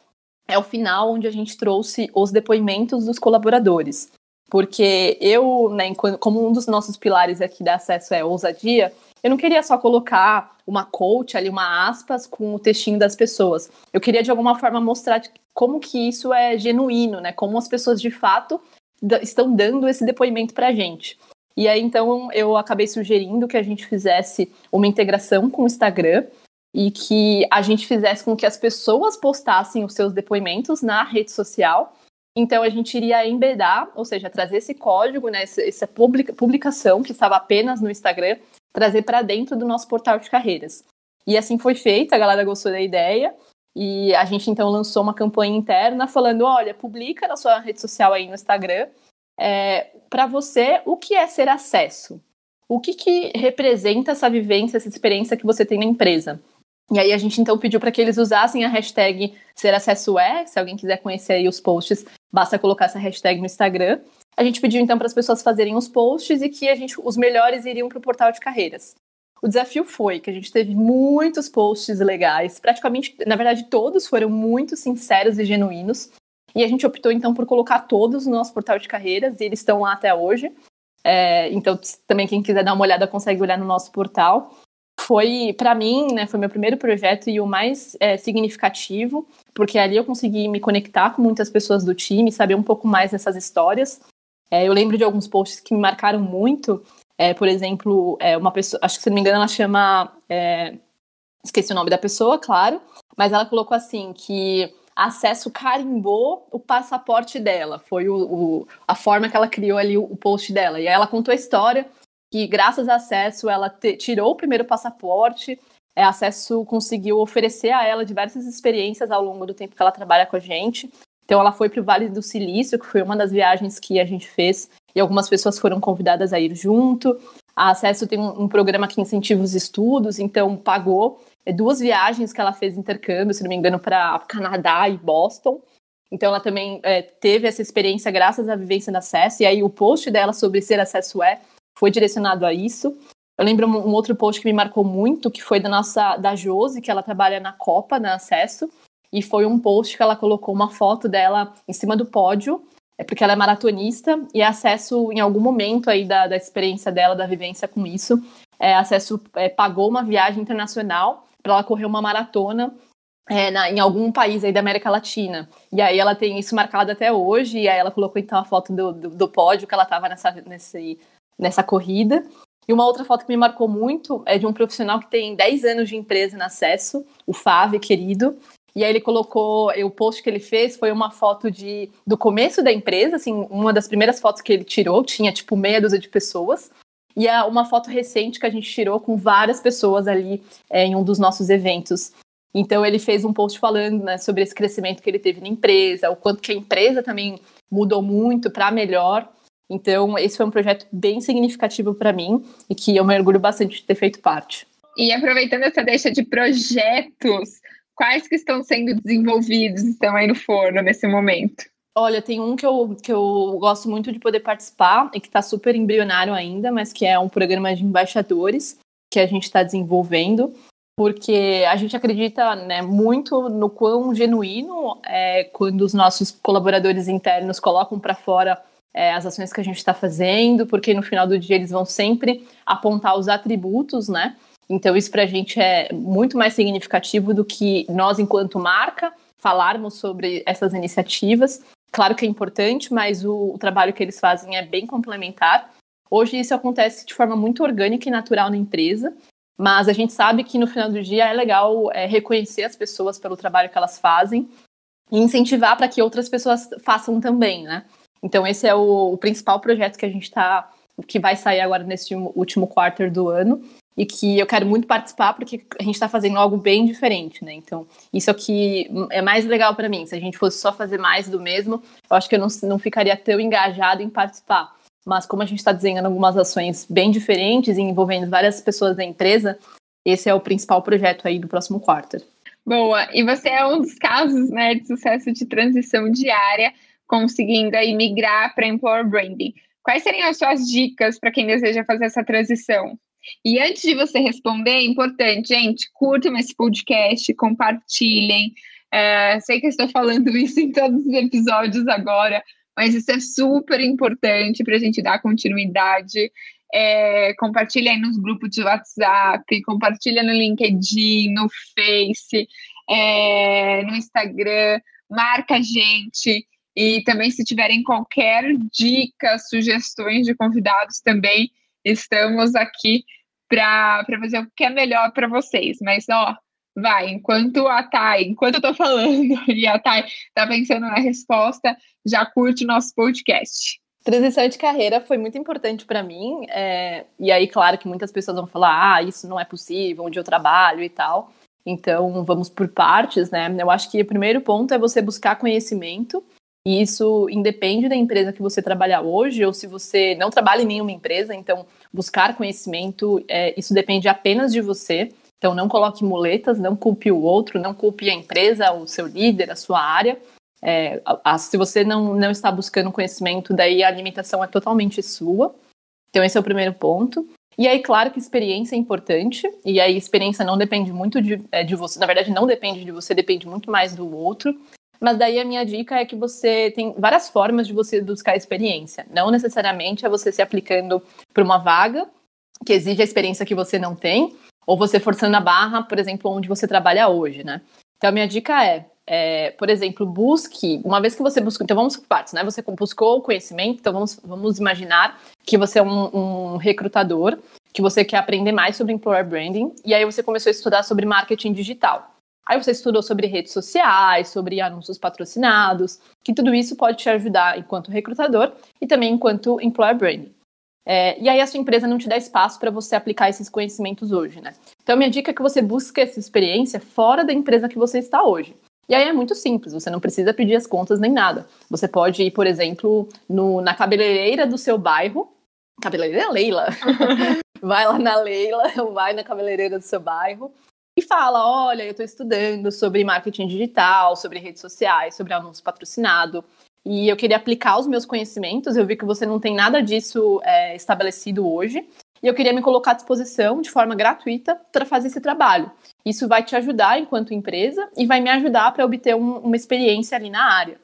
é o final onde a gente trouxe os depoimentos dos colaboradores. Porque eu, né, como um dos nossos pilares aqui da acesso é ousadia, eu não queria só colocar uma coach ali, uma aspas com o textinho das pessoas. Eu queria de alguma forma mostrar como que isso é genuíno, né? Como as pessoas de fato estão dando esse depoimento para a gente. E aí então eu acabei sugerindo que a gente fizesse uma integração com o Instagram e que a gente fizesse com que as pessoas postassem os seus depoimentos na rede social. Então a gente iria embedar, ou seja, trazer esse código, né, essa publicação que estava apenas no Instagram, trazer para dentro do nosso portal de carreiras. E assim foi feito, a galera gostou da ideia. E a gente então lançou uma campanha interna falando: olha, publica na sua rede social aí no Instagram é, para você o que é ser acesso. O que, que representa essa vivência, essa experiência que você tem na empresa? E aí a gente então pediu para que eles usassem a hashtag ser acesso é, se alguém quiser conhecer aí os posts, basta colocar essa hashtag no Instagram. A gente pediu então para as pessoas fazerem os posts e que a gente, os melhores iriam para o portal de carreiras. O desafio foi que a gente teve muitos posts legais, praticamente, na verdade, todos foram muito sinceros e genuínos. E a gente optou então por colocar todos no nosso portal de carreiras e eles estão lá até hoje. É, então, também quem quiser dar uma olhada consegue olhar no nosso portal. Foi, para mim, né, foi meu primeiro projeto e o mais é, significativo, porque ali eu consegui me conectar com muitas pessoas do time, saber um pouco mais dessas histórias. É, eu lembro de alguns posts que me marcaram muito, é, por exemplo, é, uma pessoa, acho que se não me engano, ela chama. É, esqueci o nome da pessoa, claro, mas ela colocou assim que acesso carimbou o passaporte dela. Foi o, o, a forma que ela criou ali o, o, post dela. E aí ela contou a história que, graças a acesso, ela te, tirou o primeiro passaporte. É, acesso conseguiu oferecer a ela diversas experiências ao longo do tempo que ela trabalha com a gente. Então ela foi para o Vale do Silício, que foi uma das viagens que a gente fez e algumas pessoas foram convidadas a ir junto. A Acesso tem um, um programa que incentiva os estudos, então pagou duas viagens que ela fez intercâmbio, se não me engano, para Canadá e Boston. Então ela também é, teve essa experiência graças à vivência da Acesso, e aí o post dela sobre ser Acesso é foi direcionado a isso. Eu lembro um, outro post que me marcou muito, que foi da nossa da Josi, que ela trabalha na Copa, na Acesso, e foi um post que ela colocou uma foto dela em cima do pódio é porque ela é maratonista e acesso em algum momento aí da, da experiência dela, da vivência com isso, é, acesso é, pagou uma viagem internacional para ela correr uma maratona é, na, em algum país aí da América Latina. E aí ela tem isso marcado até hoje, e aí ela colocou então a foto do, do, do pódio que ela estava nessa, nesse, nessa corrida. E uma outra foto que me marcou muito é de um profissional que tem 10 anos de empresa na Acesso, o Fábio, querido, e aí ele colocou, o post que ele fez foi uma foto de do começo da empresa, assim, uma das primeiras fotos que ele tirou, tinha tipo meia dúzia de pessoas. E é uma foto recente que a gente tirou com várias pessoas ali é, em um dos nossos eventos. Então ele fez um post falando né, sobre esse crescimento que ele teve na empresa, o quanto que a empresa também mudou muito para melhor. Então esse foi um projeto bem significativo para mim e que eu me orgulho bastante de ter feito parte. E aproveitando essa deixa de projetos, quais que estão sendo desenvolvidos, estão aí no forno nesse momento? Olha, tem um que eu, que eu gosto muito de poder participar e que está super embrionário ainda, mas que é um programa de embaixadores que a gente está desenvolvendo, porque a gente acredita né, muito no quão genuíno é quando os nossos colaboradores internos colocam para fora é, as ações que a gente está fazendo, porque no final do dia eles vão sempre apontar os atributos, né? Então, isso para a gente é muito mais significativo do que nós, enquanto marca, falarmos sobre essas iniciativas. Claro que é importante, mas o, o trabalho que eles fazem é bem complementar. Hoje, isso acontece de forma muito orgânica e natural na empresa, mas a gente sabe que no final do dia é legal é, reconhecer as pessoas pelo trabalho que elas fazem e incentivar para que outras pessoas façam também, né? Então, esse é o, o principal projeto que a gente está, que vai sair agora nesse último quarter do ano e que eu quero muito participar porque a gente está fazendo algo bem diferente, né? Então, isso é que é mais legal para mim. Se a gente fosse só fazer mais do mesmo, eu acho que eu não, não ficaria tão engajado em participar. Mas como a gente está desenhando algumas ações bem diferentes e envolvendo várias pessoas da empresa, esse é o principal projeto aí do próximo quarto. Boa, e você é um dos casos né, de sucesso de transição diária, conseguindo aí migrar para Employer Branding. Quais seriam as suas dicas para quem deseja fazer essa transição? E antes de você responder, é importante, gente, curtam esse podcast, compartilhem. É, sei que estou falando isso em todos os episódios agora, mas isso é super importante para a gente dar continuidade. É, compartilha aí nos grupos de WhatsApp, compartilha no LinkedIn, no Face, é, no Instagram, marca a gente. E também, se tiverem qualquer dica, sugestões de convidados também, estamos aqui para fazer o que é melhor para vocês. Mas, ó, vai, enquanto a Thay, enquanto eu tô falando e a Thay tá pensando na resposta, já curte nosso podcast. Transição de carreira foi muito importante para mim, é, e aí, claro que muitas pessoas vão falar, ah, isso não é possível, onde eu trabalho e tal. Então, vamos por partes, né? Eu acho que o primeiro ponto é você buscar conhecimento, e isso independe da empresa que você trabalha hoje, ou se você não trabalha em nenhuma empresa, então buscar conhecimento, é, isso depende apenas de você. Então, não coloque muletas, não culpe o outro, não culpe a empresa, o seu líder, a sua área. É, a, se você não, não está buscando conhecimento, daí a limitação é totalmente sua. Então, esse é o primeiro ponto. E aí, claro que experiência é importante, e aí experiência não depende muito de, é, de você, na verdade, não depende de você, depende muito mais do outro. Mas daí a minha dica é que você tem várias formas de você buscar experiência. Não necessariamente é você se aplicando para uma vaga que exige a experiência que você não tem, ou você forçando a barra, por exemplo, onde você trabalha hoje, né? Então a minha dica é, é, por exemplo, busque, uma vez que você busca, então vamos por partes, né? Você buscou o conhecimento, então vamos, vamos imaginar que você é um, um recrutador, que você quer aprender mais sobre employer branding, e aí você começou a estudar sobre marketing digital. Aí você estudou sobre redes sociais, sobre anúncios patrocinados, que tudo isso pode te ajudar enquanto recrutador e também enquanto employer branding. É, e aí a sua empresa não te dá espaço para você aplicar esses conhecimentos hoje, né? Então minha dica é que você busque essa experiência fora da empresa que você está hoje. E aí é muito simples, você não precisa pedir as contas nem nada. Você pode ir, por exemplo, no, na cabeleireira do seu bairro. Cabeleireira Leila. vai lá na Leila, vai na cabeleireira do seu bairro e fala: olha, eu estou estudando sobre marketing digital, sobre redes sociais, sobre anúncio patrocinado. E eu queria aplicar os meus conhecimentos. Eu vi que você não tem nada disso é, estabelecido hoje. E eu queria me colocar à disposição de forma gratuita para fazer esse trabalho. Isso vai te ajudar enquanto empresa e vai me ajudar para obter um, uma experiência ali na área.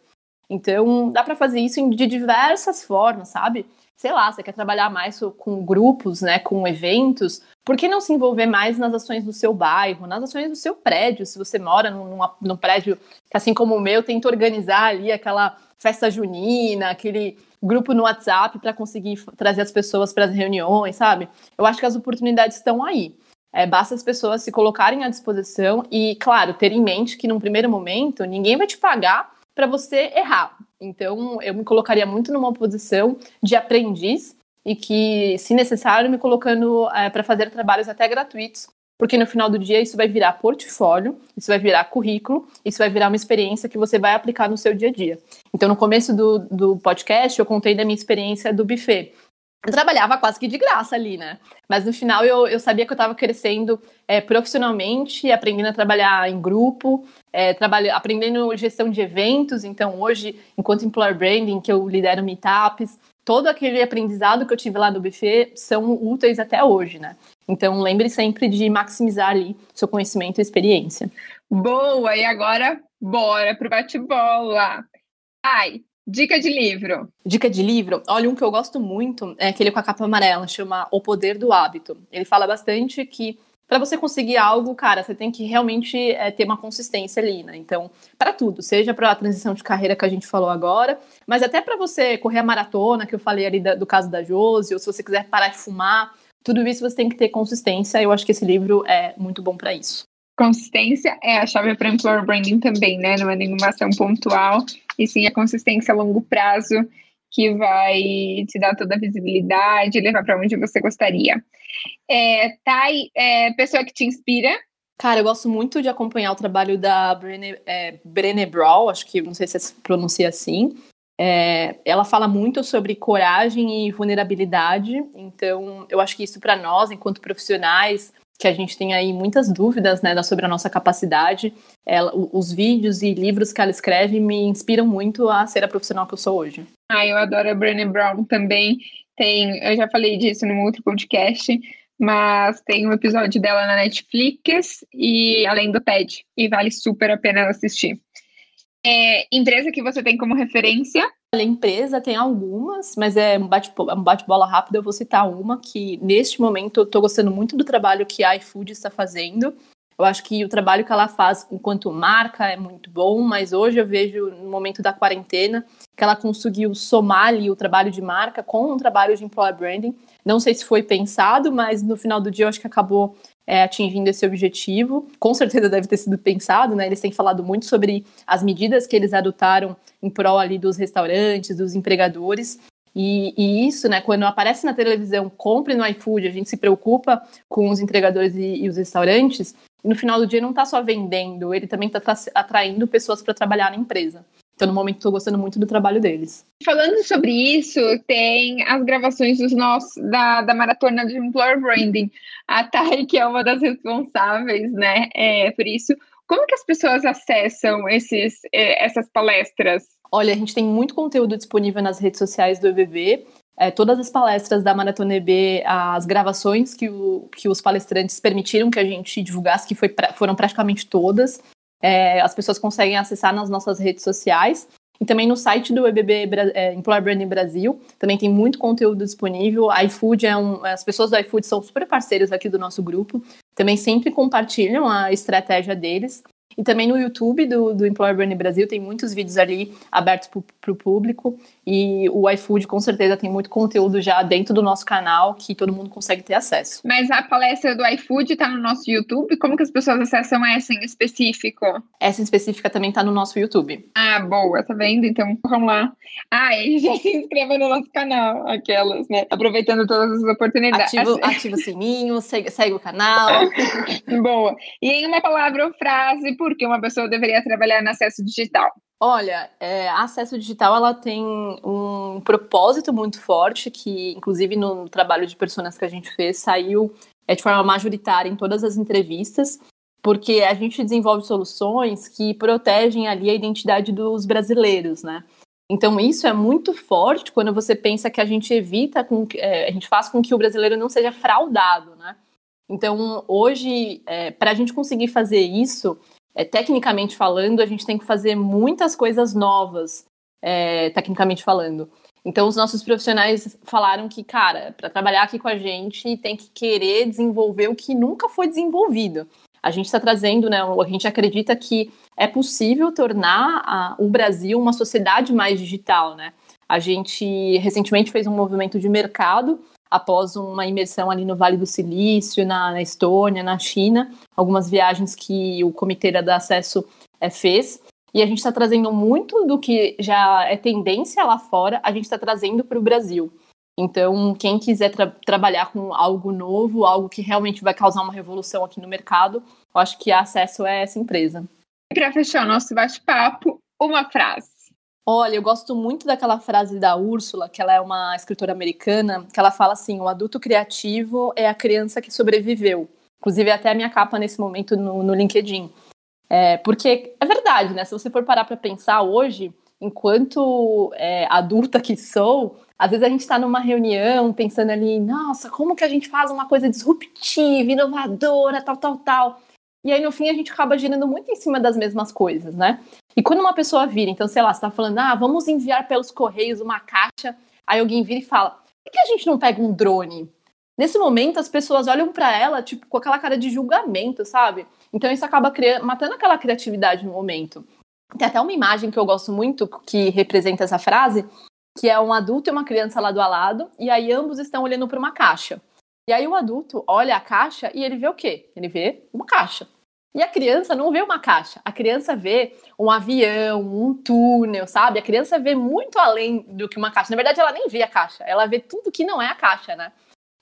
Então, dá para fazer isso de diversas formas, sabe? Sei lá, você quer trabalhar mais com grupos, né, com eventos, por que não se envolver mais nas ações do seu bairro, nas ações do seu prédio? Se você mora num, num prédio que, assim como o meu, tenta organizar ali aquela festa junina, aquele grupo no WhatsApp para conseguir trazer as pessoas para as reuniões, sabe? Eu acho que as oportunidades estão aí. É, basta as pessoas se colocarem à disposição e, claro, ter em mente que num primeiro momento ninguém vai te pagar para você errar. Então, eu me colocaria muito numa posição de aprendiz e que, se necessário, me colocando é, para fazer trabalhos até gratuitos, porque no final do dia isso vai virar portfólio, isso vai virar currículo, isso vai virar uma experiência que você vai aplicar no seu dia a dia. Então, no começo do, do podcast, eu contei da minha experiência do buffet. Eu trabalhava quase que de graça ali, né? Mas no final eu, eu sabia que eu estava crescendo é, profissionalmente, aprendendo a trabalhar em grupo, é, trabalho, aprendendo gestão de eventos. Então, hoje, enquanto employer branding, que eu lidero meetups, todo aquele aprendizado que eu tive lá do buffet são úteis até hoje, né? Então, lembre sempre de maximizar ali seu conhecimento e experiência. Boa! E agora, bora pro bate-bola! Ai, dica de livro. Dica de livro? Olha, um que eu gosto muito é aquele com a capa amarela, chama O Poder do Hábito. Ele fala bastante que para você conseguir algo, cara, você tem que realmente é, ter uma consistência ali, né? Então, para tudo, seja para a transição de carreira que a gente falou agora, mas até para você correr a maratona, que eu falei ali da, do caso da Josi, ou se você quiser parar de fumar, tudo isso você tem que ter consistência. Eu acho que esse livro é muito bom para isso. Consistência é a chave para employer branding também, né? Não é nenhuma ação pontual, e sim a consistência a longo prazo que vai te dar toda a visibilidade levar para onde você gostaria. É, Thay, é, pessoa que te inspira? Cara, eu gosto muito de acompanhar o trabalho da Brené, é, Brené Brown, acho que não sei se se pronuncia assim. É, ela fala muito sobre coragem e vulnerabilidade, então eu acho que isso para nós, enquanto profissionais, que a gente tem aí muitas dúvidas né, sobre a nossa capacidade. Ela, os vídeos e livros que ela escreve me inspiram muito a ser a profissional que eu sou hoje. Ah, eu adoro a Brené Brown também. Tem, eu já falei disso num outro podcast, mas tem um episódio dela na Netflix e além do TED, e vale super a pena assistir. É, empresa que você tem como referência? A empresa tem algumas, mas é um bate-bola bate rápido. Eu vou citar uma que, neste momento, eu estou gostando muito do trabalho que a iFood está fazendo. Eu acho que o trabalho que ela faz enquanto marca é muito bom, mas hoje eu vejo, no momento da quarentena, que ela conseguiu somar ali o trabalho de marca com um trabalho de employer branding. Não sei se foi pensado, mas no final do dia eu acho que acabou é, atingindo esse objetivo. Com certeza deve ter sido pensado, né? Eles têm falado muito sobre as medidas que eles adotaram em prol ali dos restaurantes, dos empregadores. E, e, isso, né, quando aparece na televisão, compre no iFood, a gente se preocupa com os entregadores e, e os restaurantes, e no final do dia não está só vendendo, ele também está atraindo pessoas para trabalhar na empresa. Então, no momento, estou gostando muito do trabalho deles. Falando sobre isso, tem as gravações dos nossos, da, da maratona de Employer Branding. A Thay, que é uma das responsáveis, né, é, por isso. Como que as pessoas acessam esses, é, essas palestras? Olha, a gente tem muito conteúdo disponível nas redes sociais do EBB. É, todas as palestras da Maratona EB, as gravações que, o, que os palestrantes permitiram que a gente divulgasse, que foi, foram praticamente todas, é, as pessoas conseguem acessar nas nossas redes sociais. E também no site do EBB é, Employer Branding Brasil, também tem muito conteúdo disponível. A iFood é um, as pessoas do iFood são super parceiros aqui do nosso grupo, também sempre compartilham a estratégia deles. E também no YouTube do, do Employer Branding Brasil tem muitos vídeos ali abertos para o público. E o iFood com certeza tem muito conteúdo já dentro do nosso canal que todo mundo consegue ter acesso. Mas a palestra do iFood está no nosso YouTube? Como que as pessoas acessam essa em específico? Essa em específica também está no nosso YouTube. Ah, boa, tá vendo? Então vamos lá. Ah, e já se inscreva no nosso canal, aquelas, né? Aproveitando todas as oportunidades. Ativa, ativa o sininho, segue, segue o canal. boa. E em uma palavra ou frase, por que uma pessoa deveria trabalhar no acesso digital? Olha, é, acesso digital ela tem um propósito muito forte que, inclusive, no trabalho de personas que a gente fez, saiu é, de forma majoritária em todas as entrevistas, porque a gente desenvolve soluções que protegem ali a identidade dos brasileiros, né? Então isso é muito forte quando você pensa que a gente evita, com, é, a gente faz com que o brasileiro não seja fraudado, né? Então hoje, é, para a gente conseguir fazer isso, é, tecnicamente falando, a gente tem que fazer muitas coisas novas, é, tecnicamente falando. Então, os nossos profissionais falaram que, cara, para trabalhar aqui com a gente, tem que querer desenvolver o que nunca foi desenvolvido. A gente está trazendo, né? A gente acredita que é possível tornar a, o Brasil uma sociedade mais digital, né? A gente recentemente fez um movimento de mercado após uma imersão ali no Vale do Silício, na, na Estônia, na China, algumas viagens que o Comitê da Acesso é, fez. E a gente está trazendo muito do que já é tendência lá fora, a gente está trazendo para o Brasil. Então, quem quiser tra trabalhar com algo novo, algo que realmente vai causar uma revolução aqui no mercado, eu acho que acesso é essa empresa. Para fechar o nosso bate-papo, uma frase. Olha, eu gosto muito daquela frase da Úrsula, que ela é uma escritora americana, que ela fala assim: o adulto criativo é a criança que sobreviveu. Inclusive, até a minha capa nesse momento no, no LinkedIn. É, porque é verdade, né? Se você for parar para pensar hoje, enquanto é, adulta que sou, às vezes a gente está numa reunião pensando ali, nossa, como que a gente faz uma coisa disruptiva, inovadora, tal, tal, tal. E aí, no fim, a gente acaba girando muito em cima das mesmas coisas, né? E quando uma pessoa vira, então, sei lá, você tá falando, ah, vamos enviar pelos correios uma caixa, aí alguém vira e fala, por que a gente não pega um drone? Nesse momento, as pessoas olham para ela, tipo, com aquela cara de julgamento, sabe? Então, isso acaba matando aquela criatividade no momento. Tem até uma imagem que eu gosto muito, que representa essa frase, que é um adulto e uma criança lado a lado, e aí ambos estão olhando para uma caixa. E aí o adulto olha a caixa e ele vê o quê? Ele vê uma caixa. E a criança não vê uma caixa, a criança vê um avião, um túnel, sabe? A criança vê muito além do que uma caixa. Na verdade, ela nem vê a caixa, ela vê tudo que não é a caixa, né?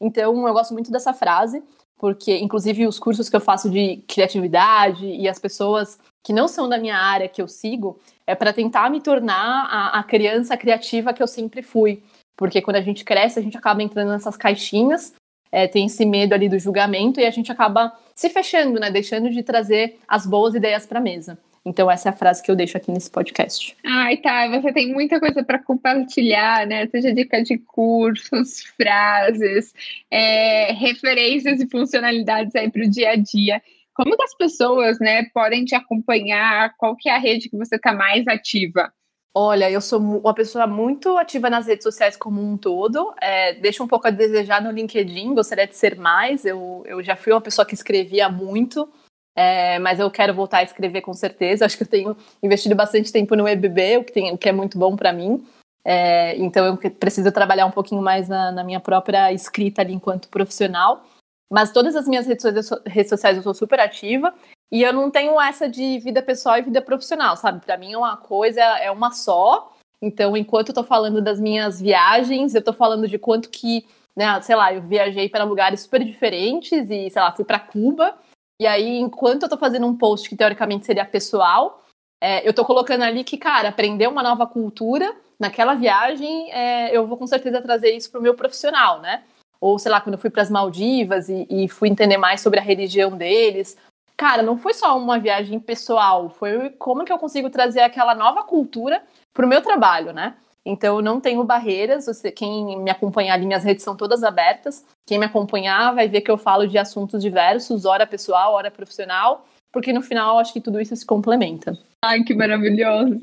Então, eu gosto muito dessa frase, porque, inclusive, os cursos que eu faço de criatividade e as pessoas que não são da minha área que eu sigo, é para tentar me tornar a, a criança criativa que eu sempre fui. Porque quando a gente cresce, a gente acaba entrando nessas caixinhas é, tem esse medo ali do julgamento e a gente acaba se fechando, né? Deixando de trazer as boas ideias para a mesa. Então, essa é a frase que eu deixo aqui nesse podcast. Ai, tá. Você tem muita coisa para compartilhar, né? Seja dica de cursos, frases, é, referências e funcionalidades aí para o dia a dia. Como que as pessoas, né, podem te acompanhar? Qual que é a rede que você está mais ativa? Olha, eu sou uma pessoa muito ativa nas redes sociais como um todo. É, deixa um pouco a desejar no LinkedIn, gostaria de ser mais. Eu, eu já fui uma pessoa que escrevia muito, é, mas eu quero voltar a escrever com certeza. Acho que eu tenho investido bastante tempo no EBB, o que, tem, o que é muito bom para mim. É, então eu preciso trabalhar um pouquinho mais na, na, minha própria escrita ali enquanto profissional. Mas todas as minhas redes, redes sociais eu sou super ativa. E eu não tenho essa de vida pessoal e vida profissional, sabe? Para mim é uma coisa, é uma só. Então, enquanto eu tô falando das minhas viagens, eu tô falando de quanto que, né, sei lá, eu viajei para lugares super diferentes e, sei lá, fui para Cuba. E aí, enquanto eu tô fazendo um post que teoricamente seria pessoal, é, eu tô colocando ali que, cara, aprender uma nova cultura naquela viagem, é, eu vou com certeza trazer isso pro meu profissional, né? Ou, sei lá, quando eu fui para as Maldivas e, e fui entender mais sobre a religião deles, cara, não foi só uma viagem pessoal, foi como que eu consigo trazer aquela nova cultura para o meu trabalho, né? Então eu não tenho barreiras. Você, quem me acompanhar ali, minhas redes são todas abertas. Quem me acompanhar vai ver que eu falo de assuntos diversos, hora pessoal, hora profissional, porque no final acho que tudo isso se complementa. Ai, que maravilhoso!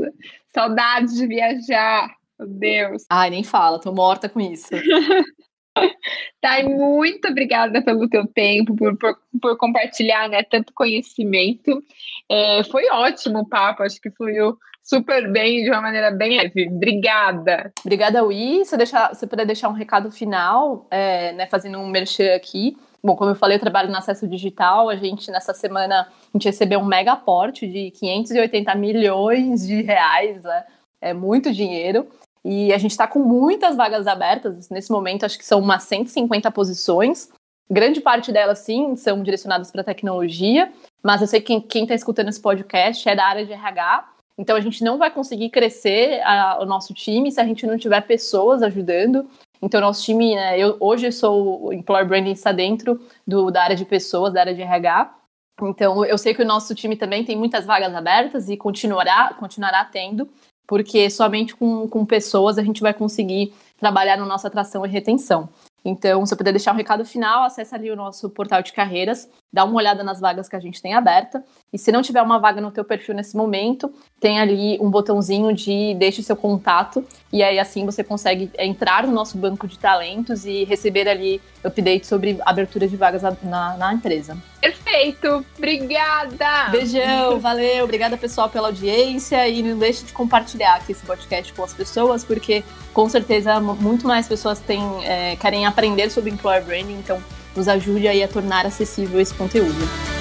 Saudades de viajar, meu Deus. Ai, nem fala, tô morta com isso. Thay, muito obrigada pelo teu tempo, por, por, por compartilhar né, tanto conhecimento. É, foi ótimo o papo, acho que fluiu super bem, de uma maneira bem leve. Obrigada. Obrigada, Ui. Se deixar, se puder deixar um recado final, é, né, fazendo um merchan aqui. Bom, como eu falei, eu trabalho no acesso digital. A gente, nessa semana, a gente recebeu um mega aporte de 580 milhões de reais. Né? É muito dinheiro. E a gente está com muitas vagas abertas. Nesse momento, acho que são umas 150 posições. Grande parte delas, sim, são direcionadas para tecnologia. Mas eu sei que quem está escutando esse podcast é da área de RH. Então, a gente não vai conseguir crescer a, o nosso time se a gente não tiver pessoas ajudando. Então, nosso time, né, eu, hoje sou o Employer Branding, está dentro do, da área de pessoas, da área de RH. Então, eu sei que o nosso time também tem muitas vagas abertas e continuará, continuará tendo porque somente com, com pessoas a gente vai conseguir trabalhar na nossa atração e retenção. Então, se eu puder deixar um recado final, acesse ali o nosso portal de carreiras, dá uma olhada nas vagas que a gente tem aberta. E se não tiver uma vaga no teu perfil nesse momento, tem ali um botãozinho de deixe seu contato e aí assim você consegue entrar no nosso banco de talentos e receber ali updates sobre abertura de vagas na, na empresa. Perfeito, obrigada! Beijão, valeu, obrigada pessoal pela audiência e não deixe de compartilhar aqui esse podcast com as pessoas, porque com certeza muito mais pessoas têm, é, querem aprender sobre employer branding, então nos ajude aí a tornar acessível esse conteúdo.